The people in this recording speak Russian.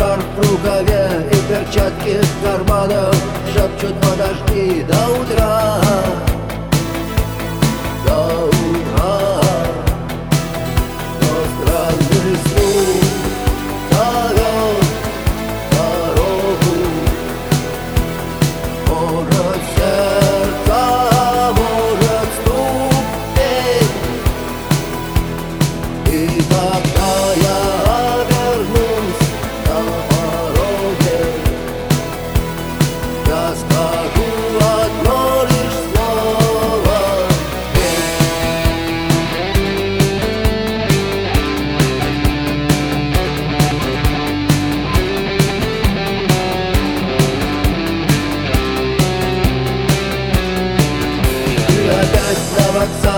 шарф в рукаве и перчатки в карманах Шепчут подожди до утра. stomach's